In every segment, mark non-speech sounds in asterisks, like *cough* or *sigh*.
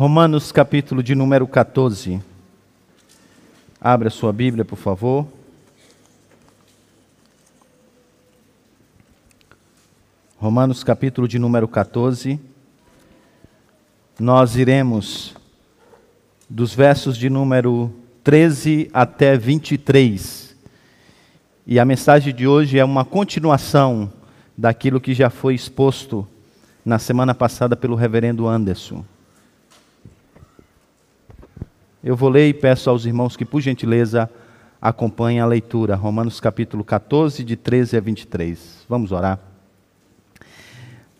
Romanos capítulo de número 14. Abra sua Bíblia, por favor. Romanos capítulo de número 14. Nós iremos dos versos de número 13 até 23. E a mensagem de hoje é uma continuação daquilo que já foi exposto na semana passada pelo reverendo Anderson. Eu vou ler e peço aos irmãos que, por gentileza, acompanhem a leitura. Romanos capítulo 14, de 13 a 23. Vamos orar.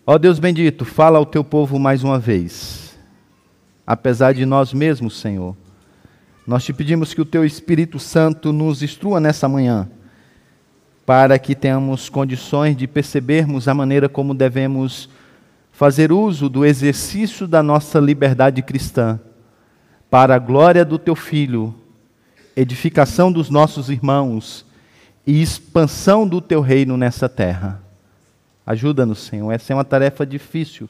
Ó Deus bendito, fala ao teu povo mais uma vez. Apesar de nós mesmos, Senhor, nós te pedimos que o teu Espírito Santo nos instrua nessa manhã, para que tenhamos condições de percebermos a maneira como devemos fazer uso do exercício da nossa liberdade cristã para a glória do teu filho, edificação dos nossos irmãos e expansão do teu reino nessa terra. Ajuda-nos, Senhor. Essa é uma tarefa difícil.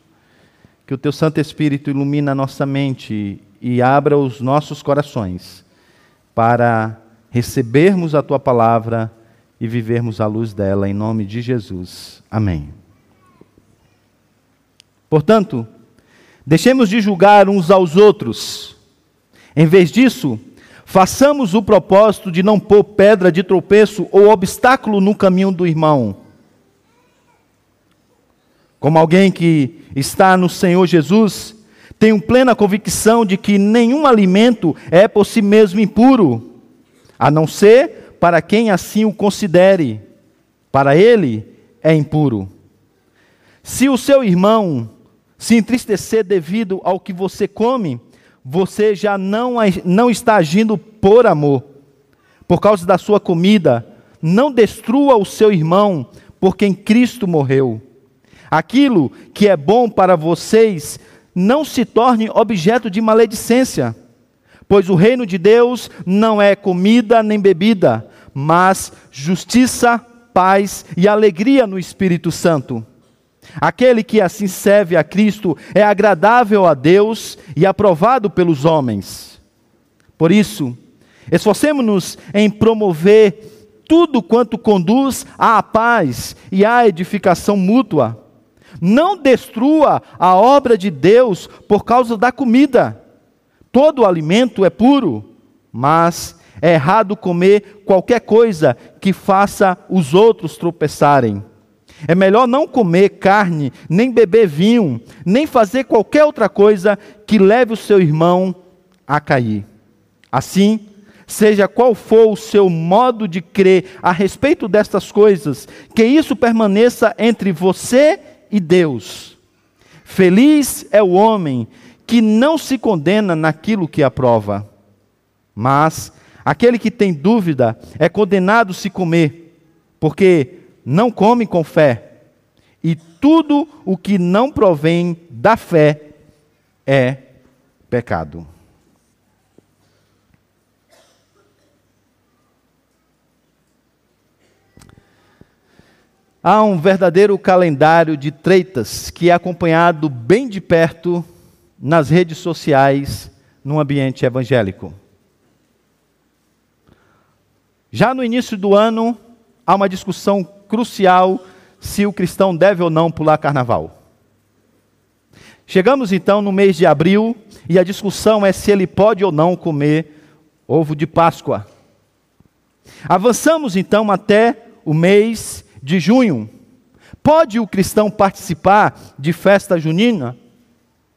Que o teu Santo Espírito ilumine a nossa mente e abra os nossos corações para recebermos a tua palavra e vivermos à luz dela, em nome de Jesus. Amém. Portanto, deixemos de julgar uns aos outros em vez disso, façamos o propósito de não pôr pedra de tropeço ou obstáculo no caminho do irmão. Como alguém que está no Senhor Jesus, tenho plena convicção de que nenhum alimento é por si mesmo impuro, a não ser para quem assim o considere. Para ele é impuro. Se o seu irmão se entristecer devido ao que você come, você já não, não está agindo por amor. Por causa da sua comida, não destrua o seu irmão, por quem Cristo morreu. Aquilo que é bom para vocês não se torne objeto de maledicência, pois o reino de Deus não é comida nem bebida, mas justiça, paz e alegria no Espírito Santo. Aquele que assim serve a Cristo é agradável a Deus e aprovado pelos homens. Por isso, esforcemos-nos em promover tudo quanto conduz à paz e à edificação mútua. Não destrua a obra de Deus por causa da comida. Todo alimento é puro, mas é errado comer qualquer coisa que faça os outros tropeçarem. É melhor não comer carne, nem beber vinho, nem fazer qualquer outra coisa que leve o seu irmão a cair. Assim, seja qual for o seu modo de crer a respeito destas coisas, que isso permaneça entre você e Deus. Feliz é o homem que não se condena naquilo que aprova, mas aquele que tem dúvida é condenado se comer, porque não come com fé. E tudo o que não provém da fé é pecado. Há um verdadeiro calendário de treitas que é acompanhado bem de perto nas redes sociais no ambiente evangélico. Já no início do ano, há uma discussão crucial se o cristão deve ou não pular carnaval. Chegamos então no mês de abril e a discussão é se ele pode ou não comer ovo de Páscoa. Avançamos então até o mês de junho. Pode o cristão participar de festa junina?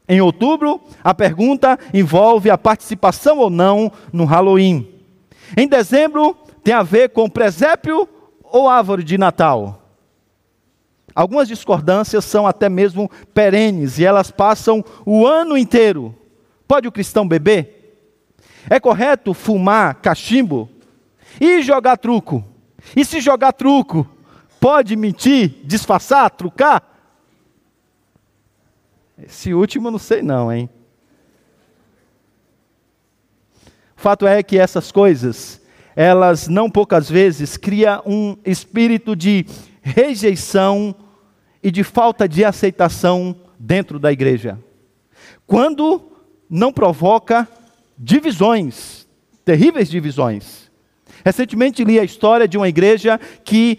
Em outubro, a pergunta envolve a participação ou não no Halloween. Em dezembro, tem a ver com presépio ou árvore de Natal? Algumas discordâncias são até mesmo perenes e elas passam o ano inteiro. Pode o cristão beber? É correto fumar cachimbo? E jogar truco? E se jogar truco, pode mentir, disfarçar, trucar? Esse último não sei não, hein? O fato é que essas coisas elas não poucas vezes criam um espírito de rejeição e de falta de aceitação dentro da igreja. Quando não provoca divisões, terríveis divisões. Recentemente li a história de uma igreja que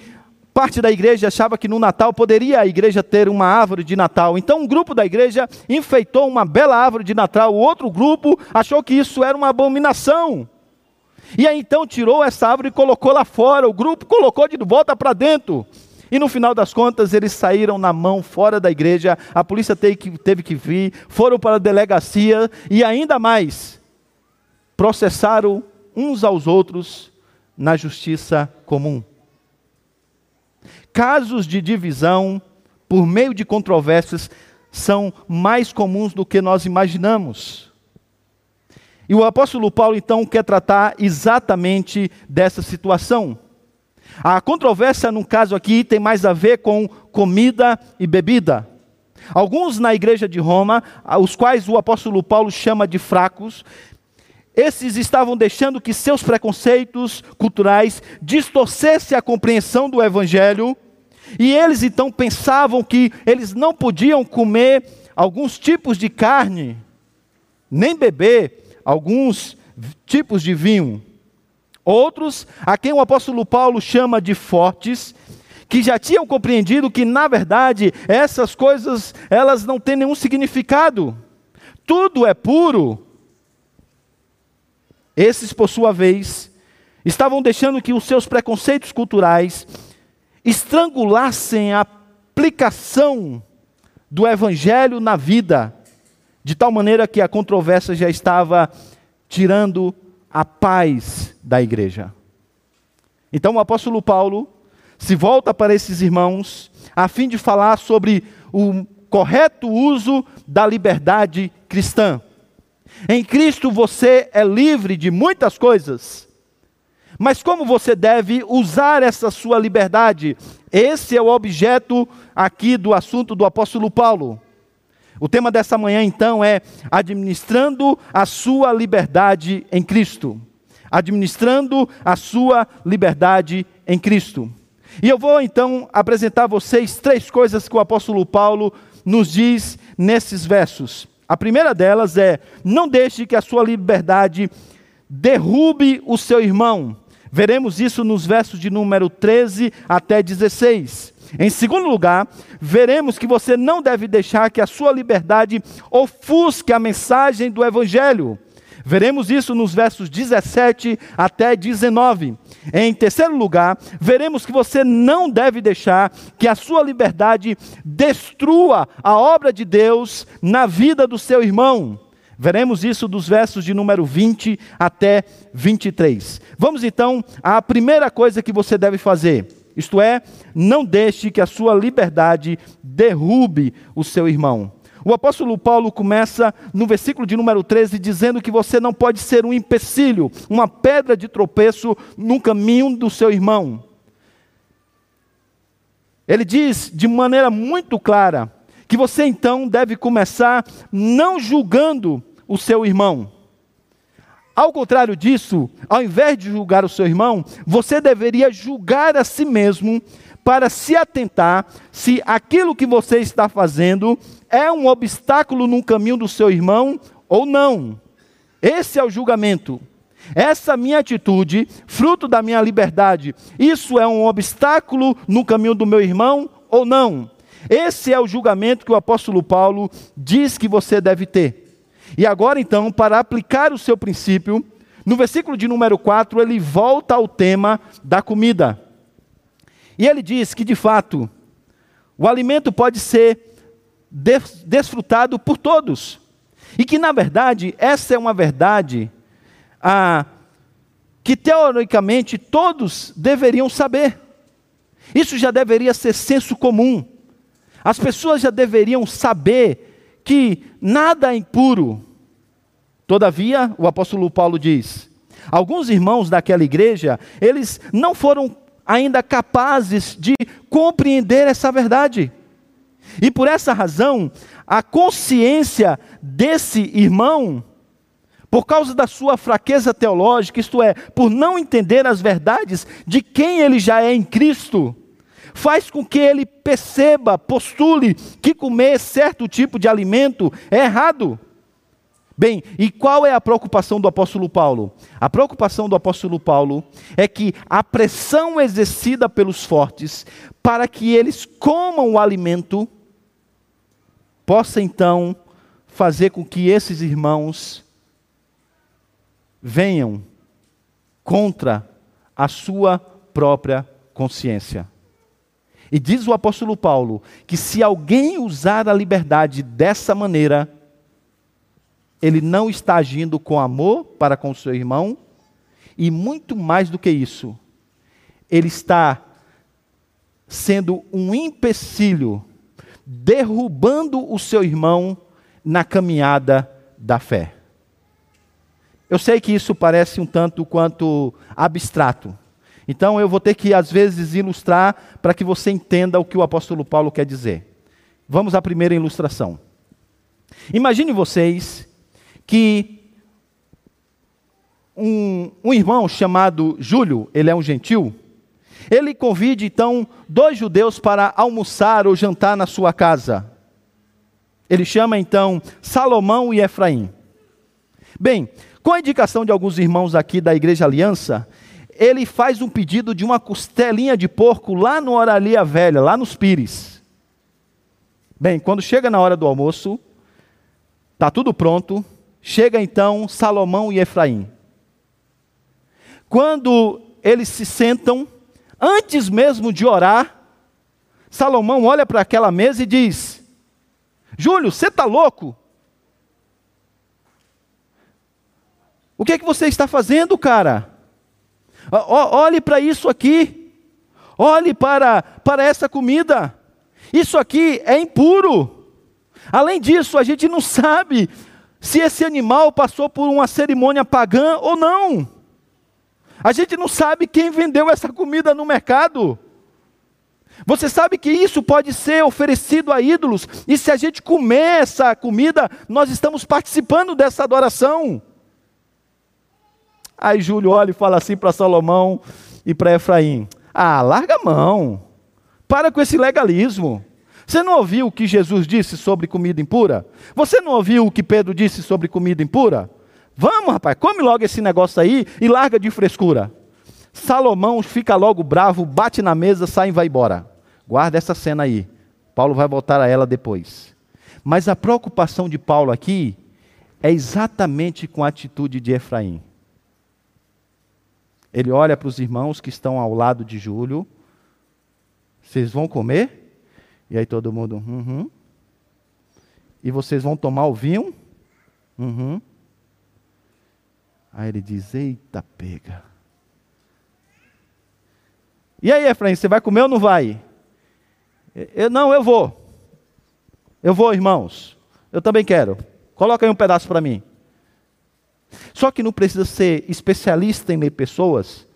parte da igreja achava que no Natal poderia a igreja ter uma árvore de Natal. Então um grupo da igreja enfeitou uma bela árvore de Natal, o outro grupo achou que isso era uma abominação. E aí então tirou essa árvore e colocou lá fora, o grupo colocou de volta para dentro. E no final das contas, eles saíram na mão fora da igreja, a polícia teve que, teve que vir, foram para a delegacia e ainda mais, processaram uns aos outros na justiça comum. Casos de divisão por meio de controvérsias são mais comuns do que nós imaginamos. E o apóstolo Paulo então quer tratar exatamente dessa situação. A controvérsia, no caso aqui, tem mais a ver com comida e bebida. Alguns na igreja de Roma, os quais o apóstolo Paulo chama de fracos, esses estavam deixando que seus preconceitos culturais distorcessem a compreensão do evangelho, e eles então pensavam que eles não podiam comer alguns tipos de carne, nem beber alguns tipos de vinho. Outros, a quem o apóstolo Paulo chama de fortes, que já tinham compreendido que na verdade essas coisas elas não têm nenhum significado. Tudo é puro. Esses, por sua vez, estavam deixando que os seus preconceitos culturais estrangulassem a aplicação do evangelho na vida, de tal maneira que a controvérsia já estava tirando a paz da igreja. Então o apóstolo Paulo se volta para esses irmãos a fim de falar sobre o correto uso da liberdade cristã. Em Cristo você é livre de muitas coisas. Mas como você deve usar essa sua liberdade? Esse é o objeto aqui do assunto do apóstolo Paulo. O tema dessa manhã, então, é administrando a sua liberdade em Cristo. Administrando a sua liberdade em Cristo. E eu vou então apresentar a vocês três coisas que o apóstolo Paulo nos diz nesses versos. A primeira delas é: não deixe que a sua liberdade derrube o seu irmão. Veremos isso nos versos de número 13 até 16. Em segundo lugar, veremos que você não deve deixar que a sua liberdade ofusque a mensagem do Evangelho. Veremos isso nos versos 17 até 19. Em terceiro lugar, veremos que você não deve deixar que a sua liberdade destrua a obra de Deus na vida do seu irmão. Veremos isso dos versos de número 20 até 23. Vamos então à primeira coisa que você deve fazer. Isto é, não deixe que a sua liberdade derrube o seu irmão. O apóstolo Paulo começa no versículo de número 13 dizendo que você não pode ser um empecilho, uma pedra de tropeço no caminho do seu irmão. Ele diz de maneira muito clara que você então deve começar não julgando o seu irmão. Ao contrário disso, ao invés de julgar o seu irmão, você deveria julgar a si mesmo para se atentar se aquilo que você está fazendo é um obstáculo no caminho do seu irmão ou não. Esse é o julgamento. Essa minha atitude, fruto da minha liberdade, isso é um obstáculo no caminho do meu irmão ou não? Esse é o julgamento que o apóstolo Paulo diz que você deve ter. E agora então, para aplicar o seu princípio, no versículo de número 4, ele volta ao tema da comida. E ele diz que, de fato, o alimento pode ser desfrutado por todos. E que, na verdade, essa é uma verdade ah, que, teoricamente, todos deveriam saber. Isso já deveria ser senso comum. As pessoas já deveriam saber que nada é impuro. Todavia, o apóstolo Paulo diz: alguns irmãos daquela igreja, eles não foram ainda capazes de compreender essa verdade. E por essa razão, a consciência desse irmão, por causa da sua fraqueza teológica, isto é, por não entender as verdades de quem ele já é em Cristo, faz com que ele perceba, postule que comer certo tipo de alimento é errado. Bem, e qual é a preocupação do apóstolo Paulo? A preocupação do apóstolo Paulo é que a pressão exercida pelos fortes para que eles comam o alimento possa então fazer com que esses irmãos venham contra a sua própria consciência. E diz o apóstolo Paulo que se alguém usar a liberdade dessa maneira, ele não está agindo com amor para com o seu irmão, e muito mais do que isso, ele está sendo um empecilho, derrubando o seu irmão na caminhada da fé. Eu sei que isso parece um tanto quanto abstrato. Então eu vou ter que, às vezes, ilustrar para que você entenda o que o apóstolo Paulo quer dizer. Vamos à primeira ilustração. Imagine vocês que um, um irmão chamado Júlio, ele é um gentil, ele convide então dois judeus para almoçar ou jantar na sua casa. Ele chama então Salomão e Efraim. Bem, com a indicação de alguns irmãos aqui da Igreja Aliança, ele faz um pedido de uma costelinha de porco lá no Oralia Velha, lá nos Pires. Bem, quando chega na hora do almoço, está tudo pronto, Chega então Salomão e Efraim. Quando eles se sentam, antes mesmo de orar, Salomão olha para aquela mesa e diz: Júlio, você está louco? O que é que você está fazendo, cara? Olhe para isso aqui. Olhe para, para essa comida. Isso aqui é impuro. Além disso, a gente não sabe se esse animal passou por uma cerimônia pagã ou não. A gente não sabe quem vendeu essa comida no mercado. Você sabe que isso pode ser oferecido a ídolos, e se a gente comer essa comida, nós estamos participando dessa adoração. Aí Júlio olha e fala assim para Salomão e para Efraim: Ah, larga a mão, para com esse legalismo. Você não ouviu o que Jesus disse sobre comida impura? Você não ouviu o que Pedro disse sobre comida impura? Vamos, rapaz, come logo esse negócio aí e larga de frescura. Salomão fica logo bravo, bate na mesa, sai e vai embora. Guarda essa cena aí. Paulo vai voltar a ela depois. Mas a preocupação de Paulo aqui é exatamente com a atitude de Efraim. Ele olha para os irmãos que estão ao lado de Júlio. Vocês vão comer? E aí todo mundo, uhum. E vocês vão tomar o vinho? Uhum. Aí ele diz: Eita, pega. E aí, Efraim, você vai comer ou não vai? Eu, não, eu vou. Eu vou, irmãos. Eu também quero. Coloca aí um pedaço para mim. Só que não precisa ser especialista em ler pessoas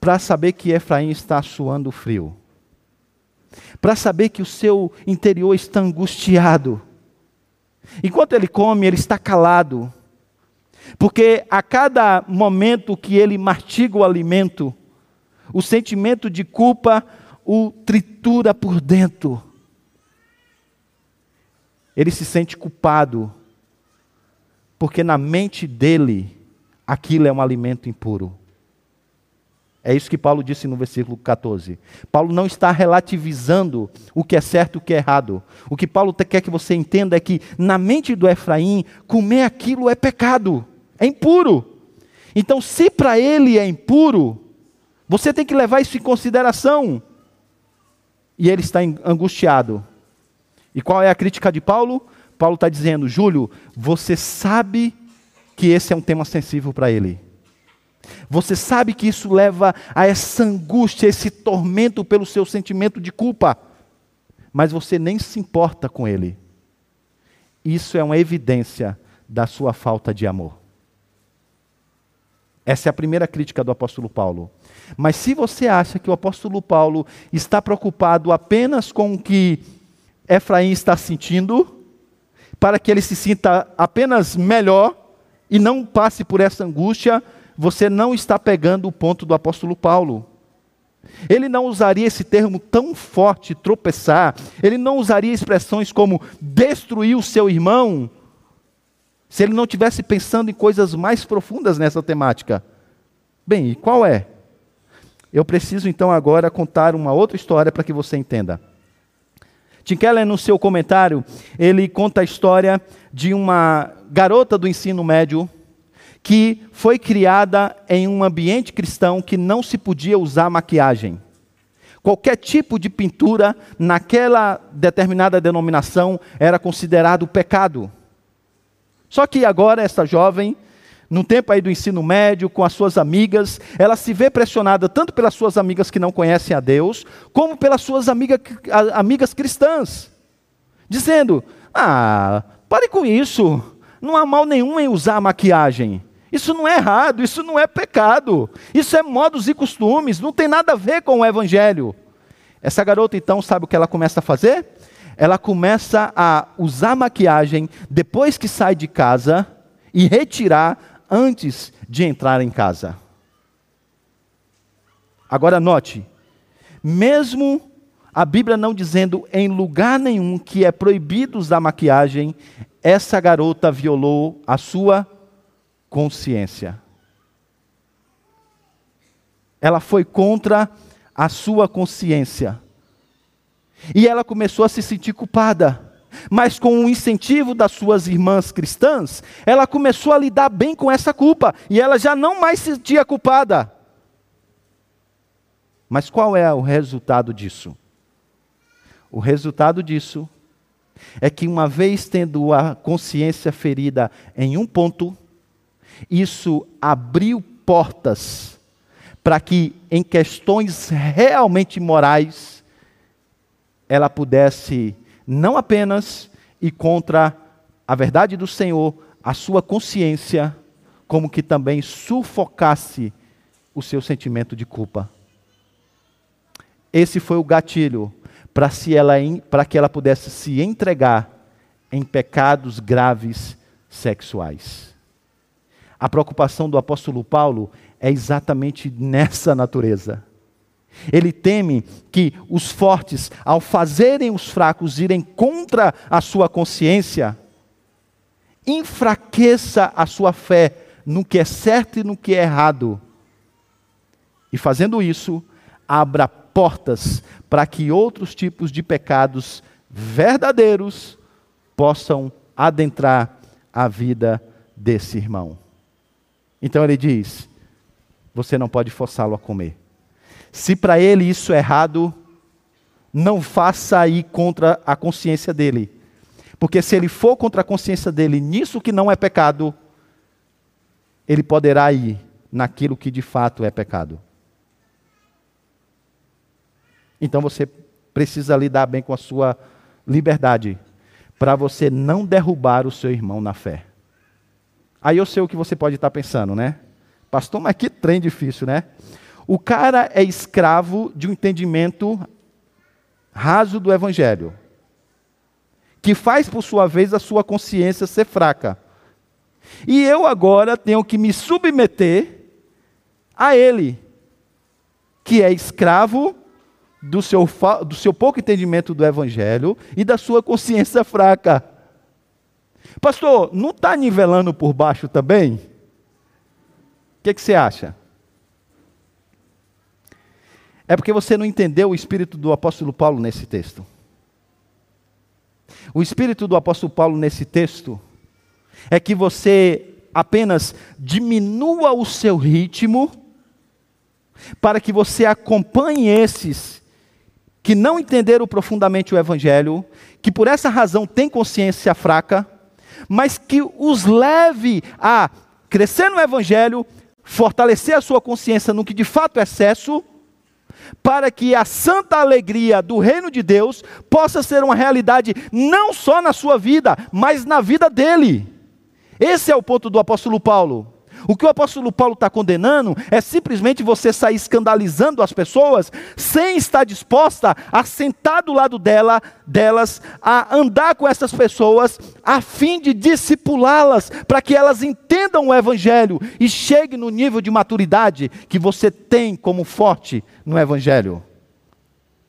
para saber que Efraim está suando frio para saber que o seu interior está angustiado. Enquanto ele come, ele está calado, porque a cada momento que ele mastiga o alimento, o sentimento de culpa o tritura por dentro. Ele se sente culpado, porque na mente dele aquilo é um alimento impuro. É isso que Paulo disse no versículo 14. Paulo não está relativizando o que é certo e o que é errado. O que Paulo quer que você entenda é que, na mente do Efraim, comer aquilo é pecado, é impuro. Então, se para ele é impuro, você tem que levar isso em consideração. E ele está angustiado. E qual é a crítica de Paulo? Paulo está dizendo: Júlio, você sabe que esse é um tema sensível para ele. Você sabe que isso leva a essa angústia, esse tormento pelo seu sentimento de culpa, mas você nem se importa com ele. Isso é uma evidência da sua falta de amor. Essa é a primeira crítica do apóstolo Paulo. Mas se você acha que o apóstolo Paulo está preocupado apenas com o que Efraim está sentindo, para que ele se sinta apenas melhor e não passe por essa angústia, você não está pegando o ponto do apóstolo Paulo. Ele não usaria esse termo tão forte, tropeçar. Ele não usaria expressões como destruir o seu irmão, se ele não tivesse pensando em coisas mais profundas nessa temática. Bem, e qual é? Eu preciso então agora contar uma outra história para que você entenda. Tim Keller, no seu comentário, ele conta a história de uma garota do ensino médio que foi criada em um ambiente cristão que não se podia usar maquiagem. Qualquer tipo de pintura naquela determinada denominação era considerado pecado. Só que agora essa jovem, no tempo aí do ensino médio, com as suas amigas, ela se vê pressionada tanto pelas suas amigas que não conhecem a Deus, como pelas suas amiga, amigas cristãs, dizendo: Ah, pare com isso, não há mal nenhum em usar maquiagem. Isso não é errado, isso não é pecado. Isso é modos e costumes, não tem nada a ver com o evangelho. Essa garota então sabe o que ela começa a fazer? Ela começa a usar maquiagem depois que sai de casa e retirar antes de entrar em casa. Agora note, mesmo a Bíblia não dizendo em lugar nenhum que é proibido usar maquiagem, essa garota violou a sua consciência. Ela foi contra a sua consciência. E ela começou a se sentir culpada. Mas com o incentivo das suas irmãs cristãs, ela começou a lidar bem com essa culpa. E ela já não mais se sentia culpada. Mas qual é o resultado disso? O resultado disso é que, uma vez tendo a consciência ferida em um ponto, isso abriu portas para que, em questões realmente morais, ela pudesse não apenas ir contra a verdade do Senhor, a sua consciência, como que também sufocasse o seu sentimento de culpa. Esse foi o gatilho para que ela pudesse se entregar em pecados graves sexuais. A preocupação do apóstolo Paulo é exatamente nessa natureza. Ele teme que os fortes, ao fazerem os fracos irem contra a sua consciência, enfraqueça a sua fé no que é certo e no que é errado. E fazendo isso, abra portas para que outros tipos de pecados verdadeiros possam adentrar a vida desse irmão. Então ele diz: você não pode forçá-lo a comer. Se para ele isso é errado, não faça ir contra a consciência dele. Porque se ele for contra a consciência dele nisso que não é pecado, ele poderá ir naquilo que de fato é pecado. Então você precisa lidar bem com a sua liberdade, para você não derrubar o seu irmão na fé. Aí eu sei o que você pode estar pensando, né? Pastor, mas que trem difícil, né? O cara é escravo de um entendimento raso do evangelho, que faz por sua vez a sua consciência ser fraca. E eu agora tenho que me submeter a ele, que é escravo do seu, do seu pouco entendimento do evangelho e da sua consciência fraca. Pastor, não está nivelando por baixo também? O que, que você acha? É porque você não entendeu o espírito do apóstolo Paulo nesse texto. O espírito do apóstolo Paulo nesse texto é que você apenas diminua o seu ritmo para que você acompanhe esses que não entenderam profundamente o evangelho, que por essa razão têm consciência fraca mas que os leve a crescer no Evangelho, fortalecer a sua consciência no que de fato é excesso, para que a santa alegria do reino de Deus possa ser uma realidade não só na sua vida, mas na vida dele. Esse é o ponto do apóstolo Paulo. O que o apóstolo Paulo está condenando é simplesmente você sair escandalizando as pessoas sem estar disposta a sentar do lado dela, delas, a andar com essas pessoas, a fim de discipulá-las, para que elas entendam o Evangelho e cheguem no nível de maturidade que você tem como forte no Evangelho.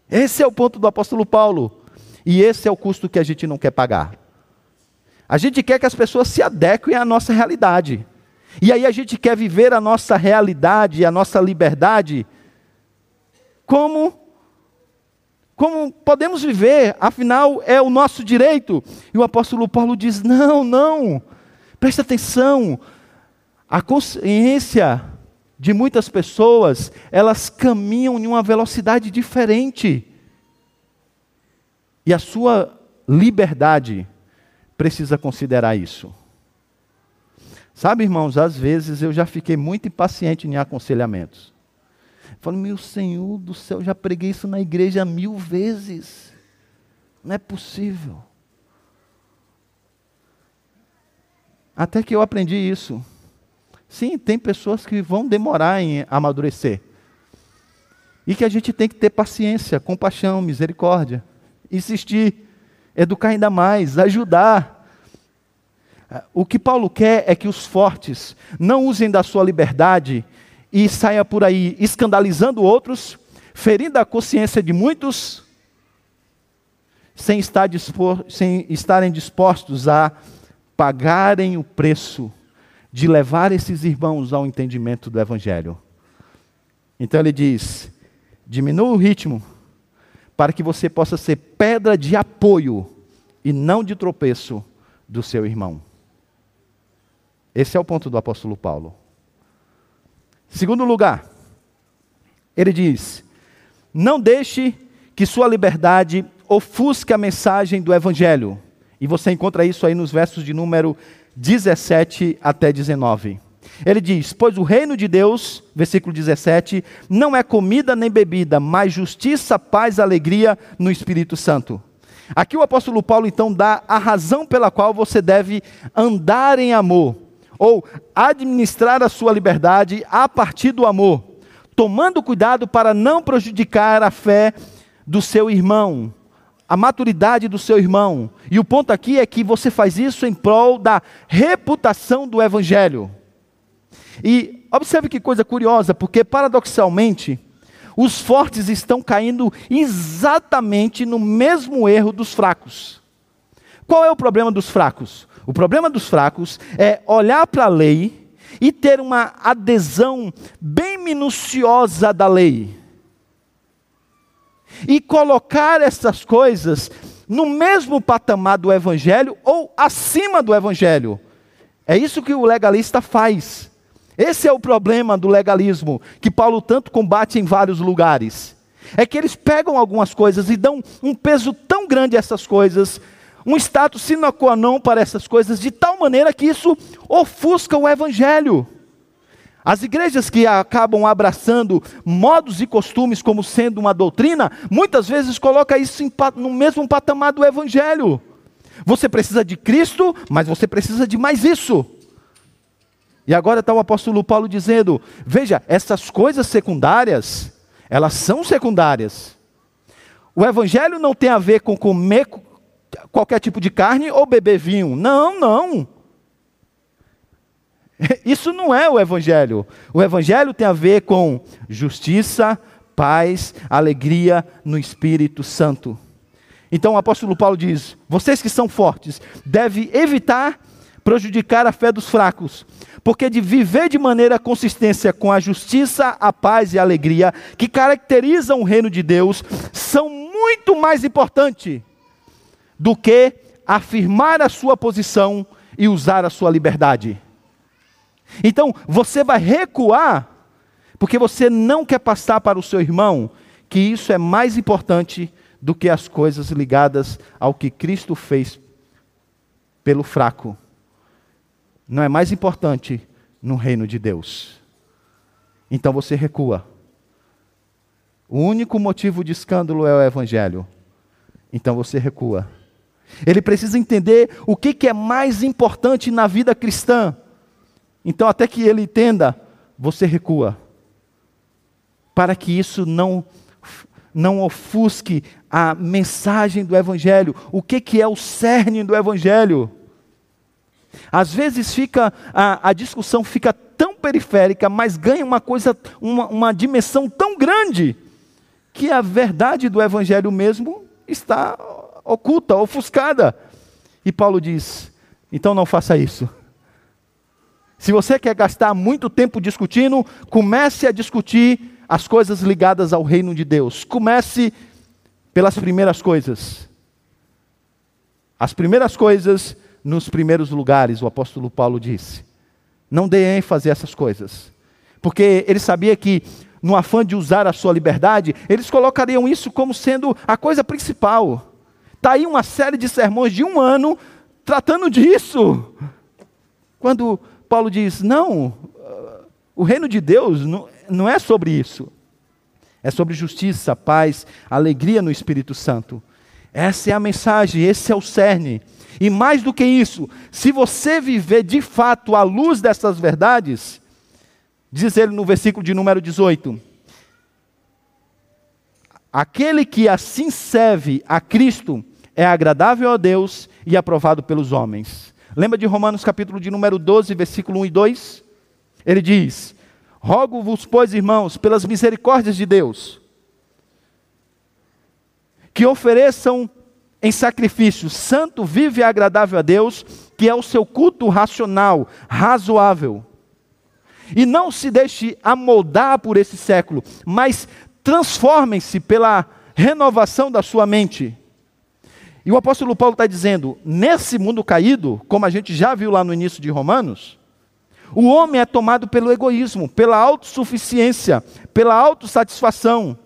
Esse é o ponto do apóstolo Paulo. E esse é o custo que a gente não quer pagar. A gente quer que as pessoas se adequem à nossa realidade. E aí a gente quer viver a nossa realidade, a nossa liberdade, como como podemos viver, afinal é o nosso direito. E o apóstolo Paulo diz: não, não, presta atenção. A consciência de muitas pessoas, elas caminham em uma velocidade diferente. E a sua liberdade precisa considerar isso. Sabe, irmãos, às vezes eu já fiquei muito impaciente em aconselhamentos. Falo, meu Senhor do céu, já preguei isso na igreja mil vezes. Não é possível. Até que eu aprendi isso. Sim, tem pessoas que vão demorar em amadurecer. E que a gente tem que ter paciência, compaixão, misericórdia. Insistir, educar ainda mais, ajudar. O que Paulo quer é que os fortes não usem da sua liberdade e saia por aí escandalizando outros, ferindo a consciência de muitos, sem, estar dispor, sem estarem dispostos a pagarem o preço de levar esses irmãos ao entendimento do Evangelho. Então ele diz: diminua o ritmo, para que você possa ser pedra de apoio e não de tropeço do seu irmão. Esse é o ponto do apóstolo Paulo. Segundo lugar, ele diz: não deixe que sua liberdade ofusque a mensagem do Evangelho. E você encontra isso aí nos versos de número 17 até 19. Ele diz: Pois o reino de Deus, versículo 17, não é comida nem bebida, mas justiça, paz, alegria no Espírito Santo. Aqui o apóstolo Paulo então dá a razão pela qual você deve andar em amor ou administrar a sua liberdade a partir do amor, tomando cuidado para não prejudicar a fé do seu irmão, a maturidade do seu irmão. E o ponto aqui é que você faz isso em prol da reputação do evangelho. E observe que coisa curiosa, porque paradoxalmente, os fortes estão caindo exatamente no mesmo erro dos fracos. Qual é o problema dos fracos? O problema dos fracos é olhar para a lei e ter uma adesão bem minuciosa da lei. E colocar essas coisas no mesmo patamar do evangelho ou acima do evangelho. É isso que o legalista faz. Esse é o problema do legalismo, que Paulo tanto combate em vários lugares. É que eles pegam algumas coisas e dão um peso tão grande a essas coisas um status sine qua non para essas coisas, de tal maneira que isso ofusca o evangelho. As igrejas que acabam abraçando modos e costumes como sendo uma doutrina, muitas vezes coloca isso no mesmo patamar do evangelho. Você precisa de Cristo, mas você precisa de mais isso. E agora está o apóstolo Paulo dizendo: veja, essas coisas secundárias, elas são secundárias. O evangelho não tem a ver com comer qualquer tipo de carne ou beber vinho. Não, não. *laughs* Isso não é o Evangelho. O Evangelho tem a ver com justiça, paz, alegria no Espírito Santo. Então o apóstolo Paulo diz: vocês que são fortes devem evitar prejudicar a fé dos fracos, porque de viver de maneira consistência com a justiça, a paz e a alegria que caracterizam o reino de Deus são muito mais importantes do que afirmar a sua posição e usar a sua liberdade. Então, você vai recuar, porque você não quer passar para o seu irmão que isso é mais importante do que as coisas ligadas ao que Cristo fez pelo fraco. Não é mais importante no reino de Deus. Então você recua. O único motivo de escândalo é o evangelho. Então você recua. Ele precisa entender o que, é mais importante na vida cristã. Então, até que ele entenda, você recua. Para que isso não, não ofusque a mensagem do Evangelho. O que, que é o cerne do Evangelho? Às vezes fica a, a discussão fica tão periférica, mas ganha uma coisa, uma, uma dimensão tão grande, que a verdade do Evangelho mesmo está oculta, ofuscada. E Paulo diz: Então não faça isso. Se você quer gastar muito tempo discutindo, comece a discutir as coisas ligadas ao reino de Deus. Comece pelas primeiras coisas. As primeiras coisas nos primeiros lugares, o apóstolo Paulo disse. Não dê ênfase a essas coisas. Porque ele sabia que, no afã de usar a sua liberdade, eles colocariam isso como sendo a coisa principal. Está aí uma série de sermões de um ano tratando disso. Quando Paulo diz: não, o reino de Deus não, não é sobre isso. É sobre justiça, paz, alegria no Espírito Santo. Essa é a mensagem, esse é o cerne. E mais do que isso, se você viver de fato à luz dessas verdades, diz ele no versículo de número 18: Aquele que assim serve a Cristo é agradável a Deus e aprovado pelos homens. Lembra de Romanos capítulo de número 12, versículo 1 e 2? Ele diz: Rogo-vos, pois, irmãos, pelas misericórdias de Deus, que ofereçam em sacrifício santo, vivo e agradável a Deus, que é o seu culto racional, razoável. E não se deixe amoldar por esse século, mas transformem-se pela renovação da sua mente. E o apóstolo Paulo está dizendo: nesse mundo caído, como a gente já viu lá no início de Romanos, o homem é tomado pelo egoísmo, pela autossuficiência, pela autossatisfação.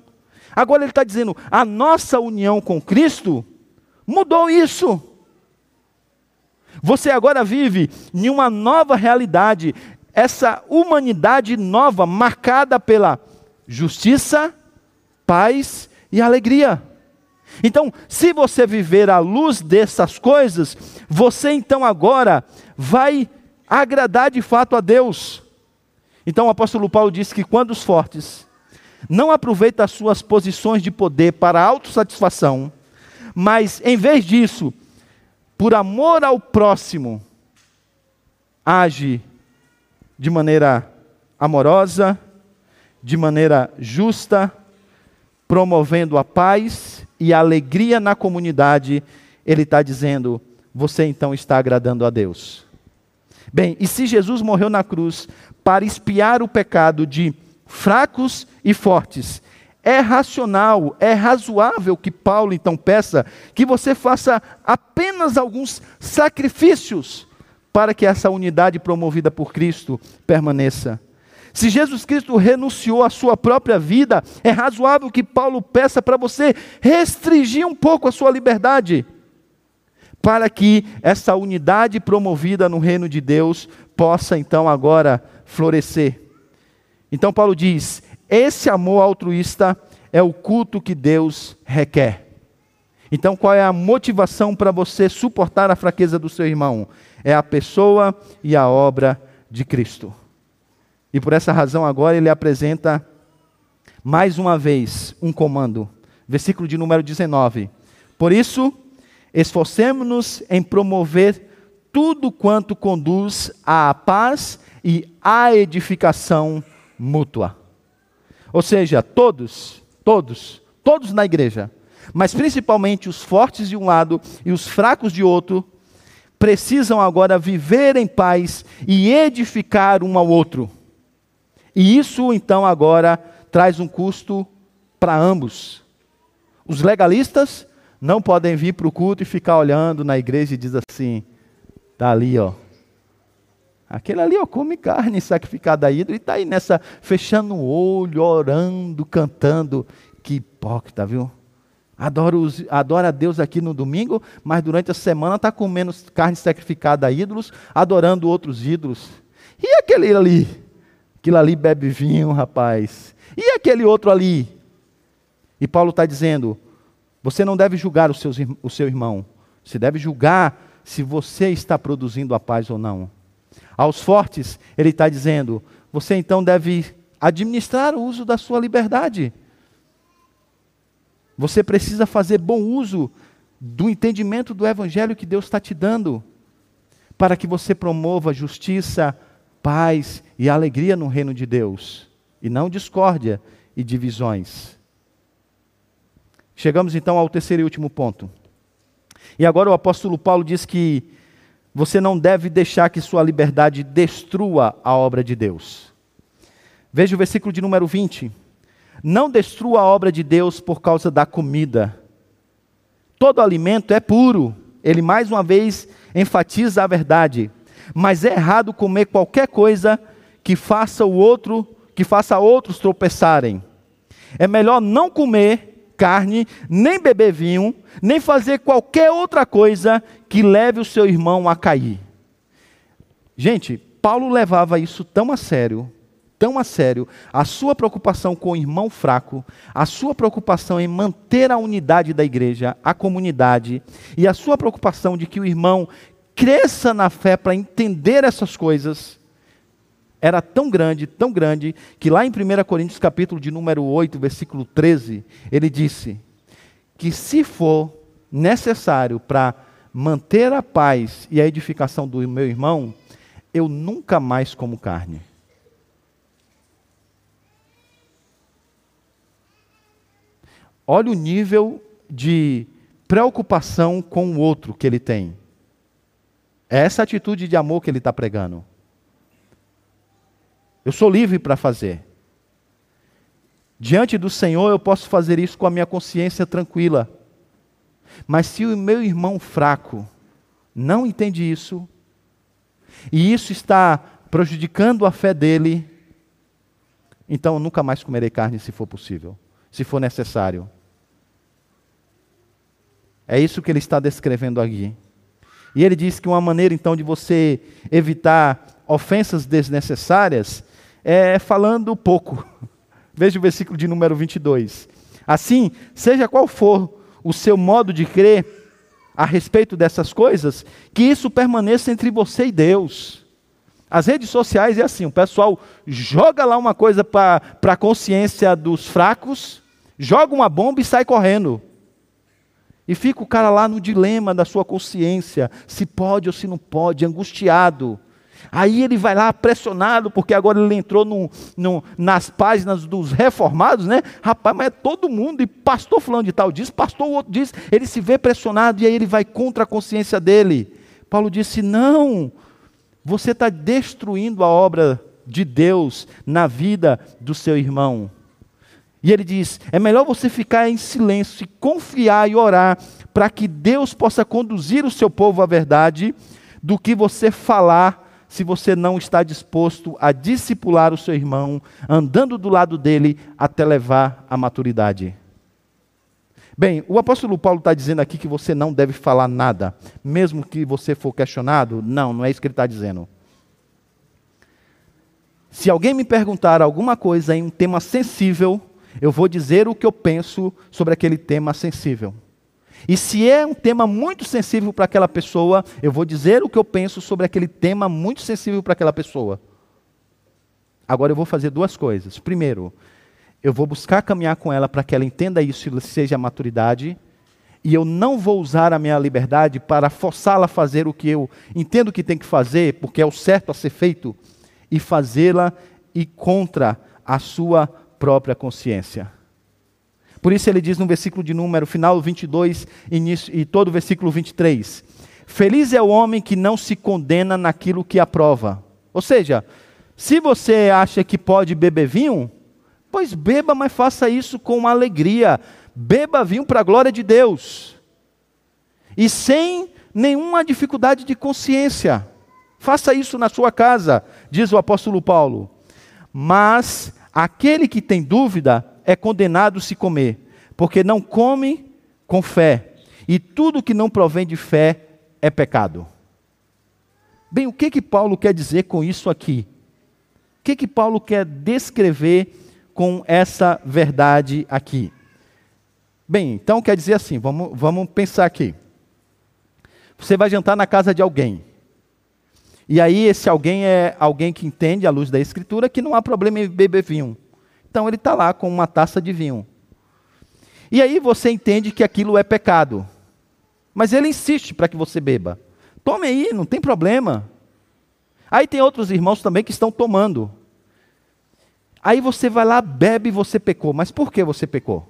Agora ele está dizendo: a nossa união com Cristo mudou isso. Você agora vive em uma nova realidade, essa humanidade nova, marcada pela justiça, paz e alegria. Então, se você viver à luz dessas coisas, você então agora vai agradar de fato a Deus. Então o apóstolo Paulo diz que quando os fortes não aproveitam as suas posições de poder para autossatisfação, mas em vez disso, por amor ao próximo, age de maneira amorosa, de maneira justa, promovendo a paz e alegria na comunidade, ele está dizendo: você então está agradando a Deus. Bem, e se Jesus morreu na cruz para espiar o pecado de fracos e fortes, é racional, é razoável que Paulo então peça que você faça apenas alguns sacrifícios para que essa unidade promovida por Cristo permaneça. Se Jesus Cristo renunciou à sua própria vida, é razoável que Paulo peça para você restringir um pouco a sua liberdade para que essa unidade promovida no reino de Deus possa então agora florescer. Então Paulo diz: esse amor altruísta é o culto que Deus requer. Então qual é a motivação para você suportar a fraqueza do seu irmão? É a pessoa e a obra de Cristo. E por essa razão agora ele apresenta mais uma vez um comando. Versículo de número 19. Por isso, esforcemos-nos em promover tudo quanto conduz à paz e à edificação mútua. Ou seja, todos, todos, todos na igreja, mas principalmente os fortes de um lado e os fracos de outro, precisam agora viver em paz e edificar um ao outro. E isso então agora traz um custo para ambos. Os legalistas não podem vir para o culto e ficar olhando na igreja e diz assim: está ali, ó. Aquele ali, ó, come carne sacrificada a ídolo e está aí nessa, fechando o olho, orando, cantando. Que hipócrita, viu? Adora, os, adora a Deus aqui no domingo, mas durante a semana está comendo carne sacrificada a ídolos, adorando outros ídolos. E aquele ali? Aquele ali bebe vinho, rapaz. E aquele outro ali? E Paulo está dizendo: você não deve julgar o seu, o seu irmão. Você deve julgar se você está produzindo a paz ou não. Aos fortes, ele está dizendo: você então deve administrar o uso da sua liberdade. Você precisa fazer bom uso do entendimento do evangelho que Deus está te dando, para que você promova justiça, paz e alegria no reino de Deus, e não discórdia e divisões. Chegamos então ao terceiro e último ponto. E agora o apóstolo Paulo diz que você não deve deixar que sua liberdade destrua a obra de Deus. Veja o versículo de número 20. Não destrua a obra de Deus por causa da comida. Todo alimento é puro. Ele mais uma vez enfatiza a verdade. Mas é errado comer qualquer coisa que faça o outro, que faça outros tropeçarem. É melhor não comer carne, nem beber vinho, nem fazer qualquer outra coisa que leve o seu irmão a cair. Gente, Paulo levava isso tão a sério, tão a sério, a sua preocupação com o irmão fraco, a sua preocupação em manter a unidade da igreja, a comunidade, e a sua preocupação de que o irmão cresça na fé para entender essas coisas, era tão grande, tão grande, que lá em 1 Coríntios capítulo de número 8, versículo 13, ele disse que se for necessário para manter a paz e a edificação do meu irmão, eu nunca mais como carne. Olha o nível de preocupação com o outro que ele tem. É essa atitude de amor que ele está pregando. Eu sou livre para fazer. Diante do Senhor eu posso fazer isso com a minha consciência tranquila. Mas se o meu irmão fraco não entende isso, e isso está prejudicando a fé dele, então eu nunca mais comerei carne se for possível, se for necessário. É isso que ele está descrevendo aqui. E ele diz que uma maneira então de você evitar ofensas desnecessárias é falando pouco. *laughs* Veja o versículo de número 22. Assim, seja qual for o seu modo de crer a respeito dessas coisas, que isso permaneça entre você e Deus. As redes sociais é assim: o pessoal joga lá uma coisa para a consciência dos fracos, joga uma bomba e sai correndo. E fica o cara lá no dilema da sua consciência, se pode ou se não pode, angustiado. Aí ele vai lá pressionado, porque agora ele entrou no, no, nas páginas dos reformados, né? Rapaz, mas é todo mundo, e pastor fulano de tal diz, pastor outro diz, ele se vê pressionado e aí ele vai contra a consciência dele. Paulo disse: não, você está destruindo a obra de Deus na vida do seu irmão. E ele diz: é melhor você ficar em silêncio e confiar e orar para que Deus possa conduzir o seu povo à verdade, do que você falar se você não está disposto a discipular o seu irmão, andando do lado dele até levar à maturidade. Bem, o apóstolo Paulo está dizendo aqui que você não deve falar nada, mesmo que você for questionado. Não, não é isso que ele está dizendo. Se alguém me perguntar alguma coisa em um tema sensível, eu vou dizer o que eu penso sobre aquele tema sensível. E se é um tema muito sensível para aquela pessoa, eu vou dizer o que eu penso sobre aquele tema muito sensível para aquela pessoa. Agora eu vou fazer duas coisas. Primeiro, eu vou buscar caminhar com ela para que ela entenda isso e seja maturidade. E eu não vou usar a minha liberdade para forçá-la a fazer o que eu entendo que tem que fazer, porque é o certo a ser feito, e fazê-la ir contra a sua própria consciência. Por isso ele diz no versículo de número final 22 início, e todo o versículo 23: Feliz é o homem que não se condena naquilo que aprova. Ou seja, se você acha que pode beber vinho, pois beba, mas faça isso com alegria. Beba vinho para a glória de Deus. E sem nenhuma dificuldade de consciência. Faça isso na sua casa, diz o apóstolo Paulo. Mas aquele que tem dúvida, é condenado se comer, porque não come com fé, e tudo que não provém de fé é pecado. Bem, o que que Paulo quer dizer com isso aqui? O que que Paulo quer descrever com essa verdade aqui? Bem, então quer dizer assim, vamos, vamos pensar aqui. Você vai jantar na casa de alguém. E aí esse alguém é alguém que entende, à luz da escritura, que não há problema em beber vinho. Então ele está lá com uma taça de vinho. E aí você entende que aquilo é pecado. Mas ele insiste para que você beba. Tome aí, não tem problema. Aí tem outros irmãos também que estão tomando. Aí você vai lá, bebe e você pecou. Mas por que você pecou?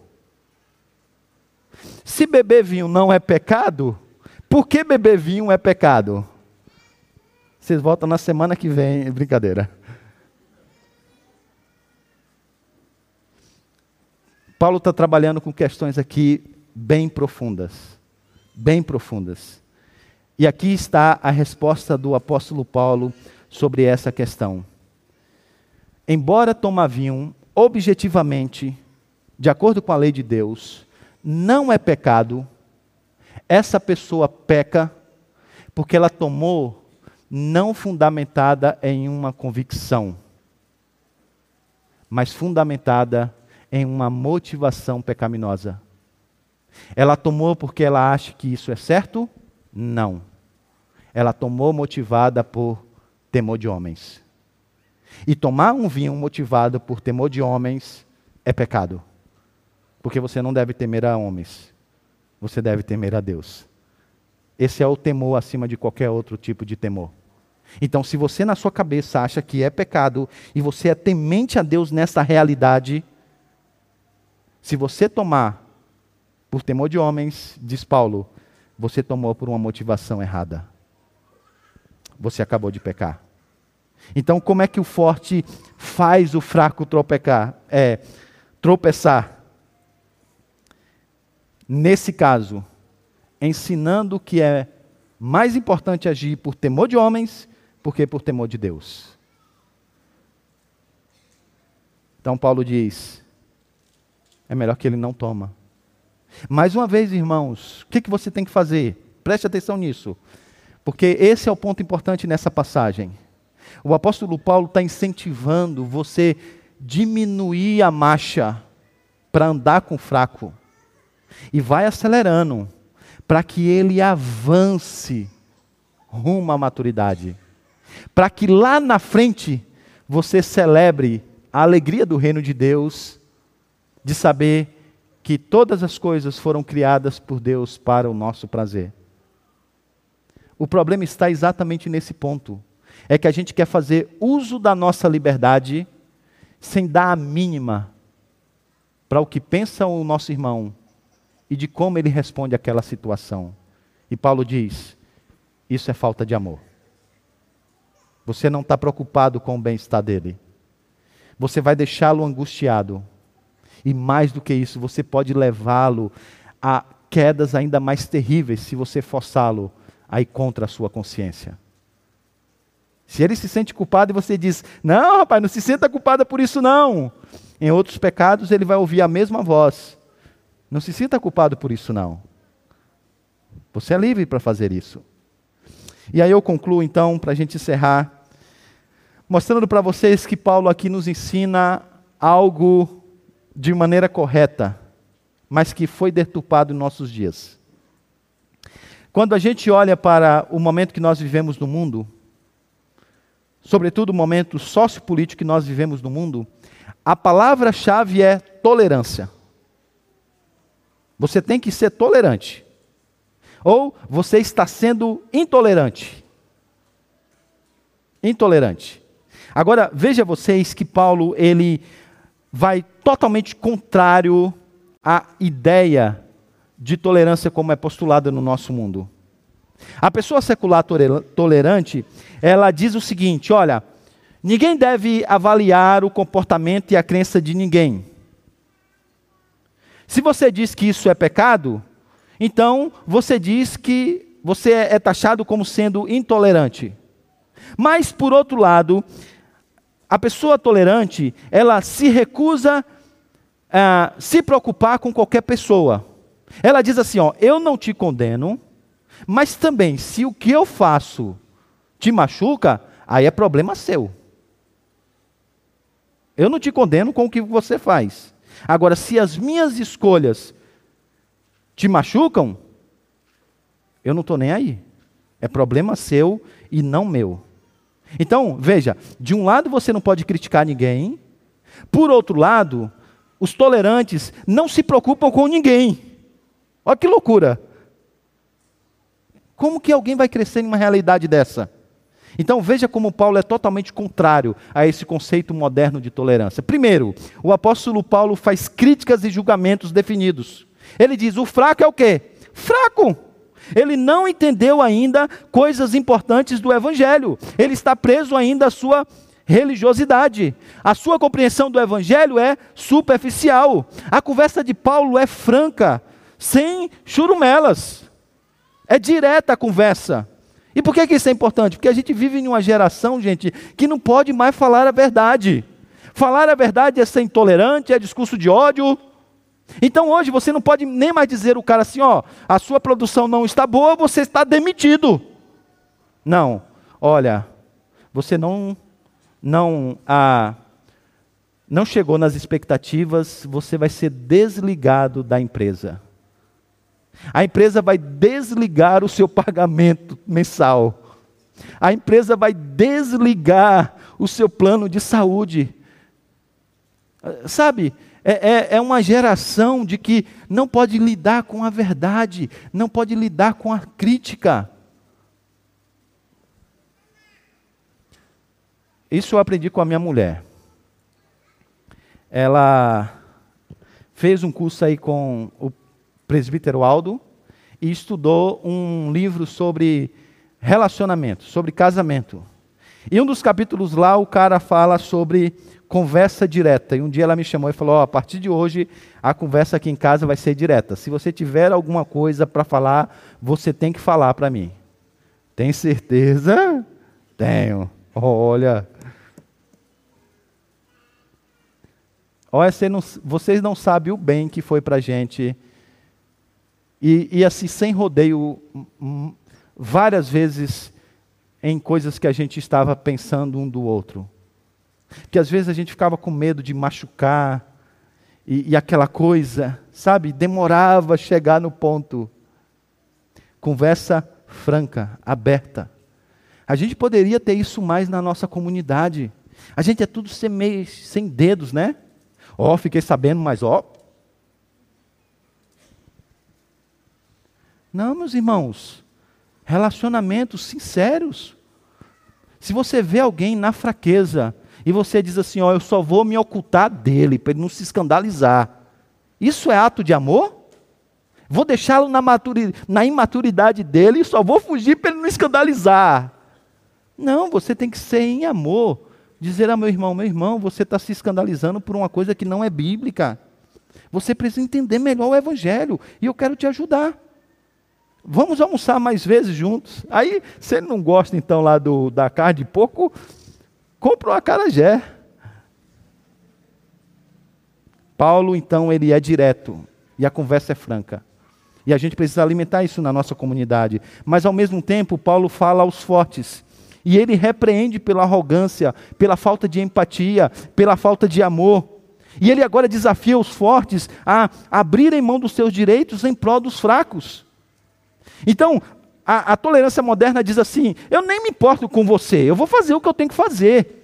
Se beber vinho não é pecado, por que beber vinho é pecado? Vocês voltam na semana que vem. Brincadeira. Paulo está trabalhando com questões aqui bem profundas. Bem profundas. E aqui está a resposta do apóstolo Paulo sobre essa questão. Embora tomar vinho, objetivamente, de acordo com a lei de Deus, não é pecado, essa pessoa peca porque ela tomou não fundamentada em uma convicção, mas fundamentada em uma motivação pecaminosa. Ela tomou porque ela acha que isso é certo? Não. Ela tomou motivada por temor de homens. E tomar um vinho motivado por temor de homens é pecado. Porque você não deve temer a homens. Você deve temer a Deus. Esse é o temor acima de qualquer outro tipo de temor. Então, se você na sua cabeça acha que é pecado e você é temente a Deus nessa realidade, se você tomar por temor de homens, diz Paulo, você tomou por uma motivação errada. Você acabou de pecar. Então, como é que o forte faz o fraco tropecar? É tropeçar. Nesse caso, ensinando que é mais importante agir por temor de homens porque por temor de Deus. Então Paulo diz: é melhor que ele não toma. Mais uma vez, irmãos, o que, que você tem que fazer? Preste atenção nisso, porque esse é o ponto importante nessa passagem. O apóstolo Paulo está incentivando você diminuir a marcha para andar com o fraco e vai acelerando para que ele avance rumo à maturidade para que lá na frente você celebre a alegria do reino de Deus, de saber que todas as coisas foram criadas por Deus para o nosso prazer. O problema está exatamente nesse ponto. É que a gente quer fazer uso da nossa liberdade sem dar a mínima para o que pensa o nosso irmão e de como ele responde àquela situação. E Paulo diz: isso é falta de amor. Você não está preocupado com o bem-estar dele. Você vai deixá-lo angustiado. E mais do que isso, você pode levá-lo a quedas ainda mais terríveis se você forçá-lo a ir contra a sua consciência. Se ele se sente culpado e você diz: Não, rapaz, não se sinta culpada por isso, não. Em outros pecados, ele vai ouvir a mesma voz: Não se sinta culpado por isso, não. Você é livre para fazer isso. E aí eu concluo, então, para a gente encerrar, mostrando para vocês que Paulo aqui nos ensina algo de maneira correta, mas que foi deturpado em nossos dias. Quando a gente olha para o momento que nós vivemos no mundo, sobretudo o momento sociopolítico que nós vivemos no mundo, a palavra-chave é tolerância. Você tem que ser tolerante. Ou você está sendo intolerante. Intolerante. Agora, veja vocês que Paulo, ele vai totalmente contrário à ideia de tolerância como é postulada no nosso mundo. A pessoa secular tolerante, ela diz o seguinte: olha, ninguém deve avaliar o comportamento e a crença de ninguém. Se você diz que isso é pecado, então você diz que você é taxado como sendo intolerante. Mas, por outro lado, a pessoa tolerante, ela se recusa a se preocupar com qualquer pessoa. Ela diz assim: ó, eu não te condeno, mas também, se o que eu faço te machuca, aí é problema seu. Eu não te condeno com o que você faz. Agora, se as minhas escolhas te machucam, eu não estou nem aí. É problema seu e não meu. Então, veja, de um lado você não pode criticar ninguém, por outro lado, os tolerantes não se preocupam com ninguém. Olha que loucura. Como que alguém vai crescer em uma realidade dessa? Então veja como Paulo é totalmente contrário a esse conceito moderno de tolerância. Primeiro, o apóstolo Paulo faz críticas e julgamentos definidos. Ele diz: o fraco é o quê? Fraco. Ele não entendeu ainda coisas importantes do Evangelho. Ele está preso ainda à sua religiosidade. A sua compreensão do Evangelho é superficial. A conversa de Paulo é franca, sem churumelas. É direta a conversa. E por que, que isso é importante? Porque a gente vive em uma geração, gente, que não pode mais falar a verdade. Falar a verdade é ser intolerante, é discurso de ódio. Então hoje você não pode nem mais dizer o cara assim, ó, a sua produção não está boa, você está demitido. Não. Olha, você não não ah, não chegou nas expectativas, você vai ser desligado da empresa. A empresa vai desligar o seu *laughs* pagamento mensal. A empresa vai desligar o seu plano de saúde. Sabe, é, é, é, uma geração de que não pode lidar com a verdade, não pode lidar com a crítica. Isso eu aprendi com a minha mulher. Ela fez um curso aí com o presbítero Aldo e estudou um livro sobre relacionamento, sobre casamento. E um dos capítulos lá o cara fala sobre conversa direta. E um dia ela me chamou e falou: oh, a partir de hoje a conversa aqui em casa vai ser direta. Se você tiver alguma coisa para falar, você tem que falar para mim. Tem certeza? Tenho. Olha. Olha, você não, vocês não sabem o bem que foi para a gente. E, e assim, sem rodeio, várias vezes em coisas que a gente estava pensando um do outro. Que às vezes a gente ficava com medo de machucar, e, e aquela coisa, sabe, demorava chegar no ponto. Conversa franca, aberta. A gente poderia ter isso mais na nossa comunidade. A gente é tudo sem, sem dedos, né? Ó, oh, fiquei sabendo, mas ó. Oh. Não, meus irmãos. Relacionamentos sinceros. Se você vê alguém na fraqueza e você diz assim, ó, eu só vou me ocultar dele para ele não se escandalizar. Isso é ato de amor? Vou deixá-lo na, na imaturidade dele e só vou fugir para ele não escandalizar. Não, você tem que ser em amor dizer a meu irmão: meu irmão, você está se escandalizando por uma coisa que não é bíblica. Você precisa entender melhor o Evangelho e eu quero te ajudar. Vamos almoçar mais vezes juntos. Aí, se ele não gosta então lá do, da carne de porco, compra uma carajé. Paulo, então, ele é direto e a conversa é franca. E a gente precisa alimentar isso na nossa comunidade. Mas, ao mesmo tempo, Paulo fala aos fortes. E ele repreende pela arrogância, pela falta de empatia, pela falta de amor. E ele agora desafia os fortes a abrirem mão dos seus direitos em prol dos fracos. Então, a, a, tolerância moderna diz assim: eu nem me importo com você, eu vou fazer o que eu tenho que fazer.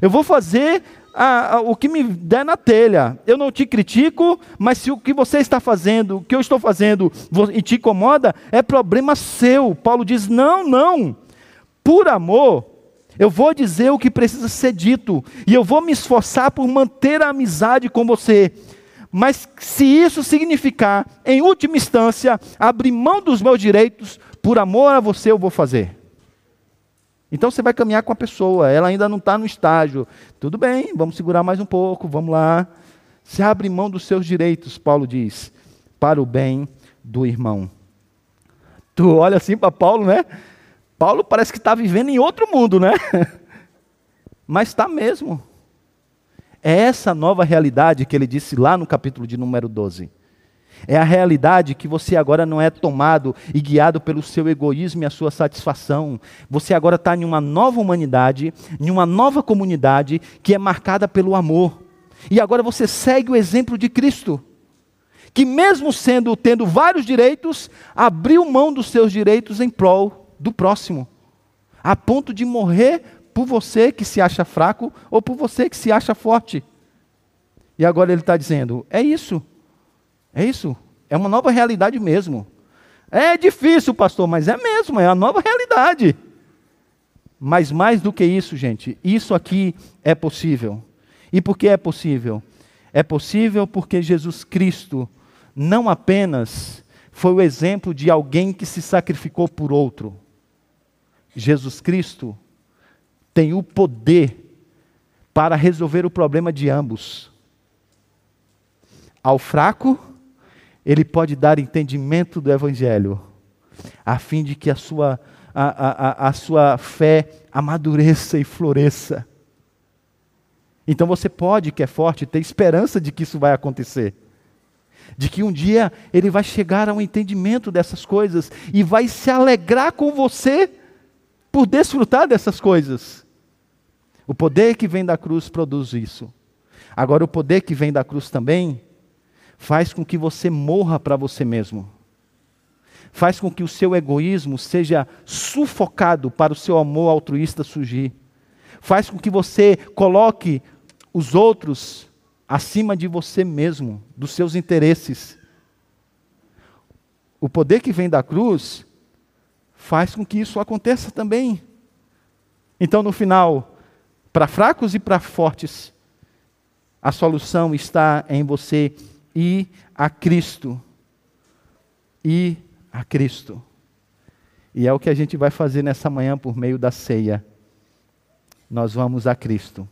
Eu vou fazer a, a, o que me der na telha. Eu não te critico, mas se o que você está fazendo, o que eu estou fazendo, e te incomoda, é problema seu. Paulo diz: não, não por amor, eu vou dizer o que precisa ser dito, e eu vou me esforçar por manter a amizade com você. Mas se isso significar, em última instância, abrir mão dos meus direitos, por amor a você eu vou fazer. Então você vai caminhar com a pessoa, ela ainda não está no estágio. Tudo bem, vamos segurar mais um pouco, vamos lá. Se abre mão dos seus direitos, Paulo diz, para o bem do irmão. Tu olha assim para Paulo, né? Paulo parece que está vivendo em outro mundo, né? *laughs* Mas está mesmo. É essa nova realidade que ele disse lá no capítulo de número 12. É a realidade que você agora não é tomado e guiado pelo seu egoísmo e a sua satisfação. Você agora está em uma nova humanidade, em uma nova comunidade que é marcada pelo amor. E agora você segue o exemplo de Cristo, que mesmo sendo tendo vários direitos, abriu mão dos seus direitos em prol do próximo, a ponto de morrer por você que se acha fraco ou por você que se acha forte. E agora ele está dizendo: é isso, é isso, é uma nova realidade mesmo. É difícil, pastor, mas é mesmo, é a nova realidade. Mas mais do que isso, gente, isso aqui é possível. E por que é possível? É possível porque Jesus Cristo não apenas foi o exemplo de alguém que se sacrificou por outro. Jesus Cristo tem o poder para resolver o problema de ambos. Ao fraco, ele pode dar entendimento do Evangelho, a fim de que a sua, a, a, a sua fé amadureça e floresça. Então você pode, que é forte, ter esperança de que isso vai acontecer. De que um dia ele vai chegar ao entendimento dessas coisas e vai se alegrar com você por desfrutar dessas coisas. O poder que vem da cruz produz isso. Agora, o poder que vem da cruz também faz com que você morra para você mesmo. Faz com que o seu egoísmo seja sufocado para o seu amor altruísta surgir. Faz com que você coloque os outros acima de você mesmo, dos seus interesses. O poder que vem da cruz faz com que isso aconteça também. Então, no final, para fracos e para fortes, a solução está em você e a Cristo. E a Cristo. E é o que a gente vai fazer nessa manhã por meio da ceia. Nós vamos a Cristo.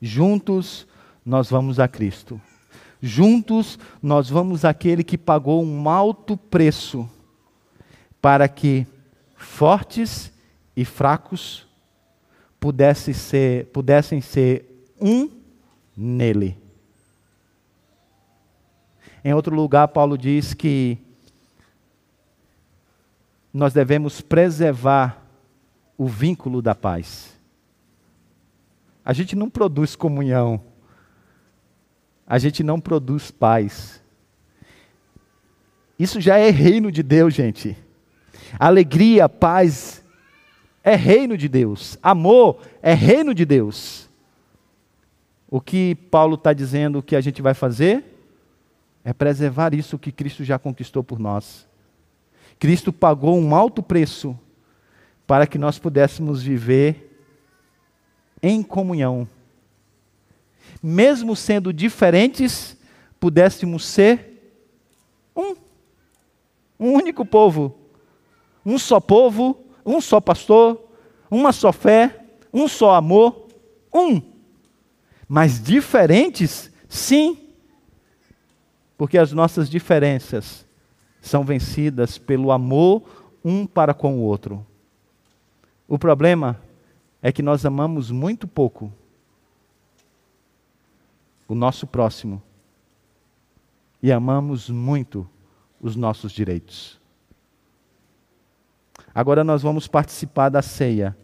Juntos nós vamos a Cristo. Juntos nós vamos àquele que pagou um alto preço para que fortes e fracos pudessem ser, pudessem ser um nele. Em outro lugar, Paulo diz que nós devemos preservar o vínculo da paz. A gente não produz comunhão, a gente não produz paz. Isso já é reino de Deus, gente. Alegria, paz é reino de Deus. Amor é reino de Deus. O que Paulo está dizendo que a gente vai fazer? é preservar isso que Cristo já conquistou por nós. Cristo pagou um alto preço para que nós pudéssemos viver em comunhão. Mesmo sendo diferentes, pudéssemos ser um. Um único povo. Um só povo, um só pastor, uma só fé, um só amor. Um. Mas diferentes, sim, porque as nossas diferenças são vencidas pelo amor um para com o outro. O problema é que nós amamos muito pouco o nosso próximo e amamos muito os nossos direitos. Agora nós vamos participar da ceia.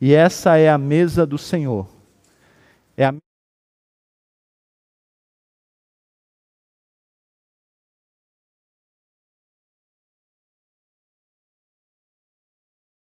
E essa é a mesa do Senhor. É a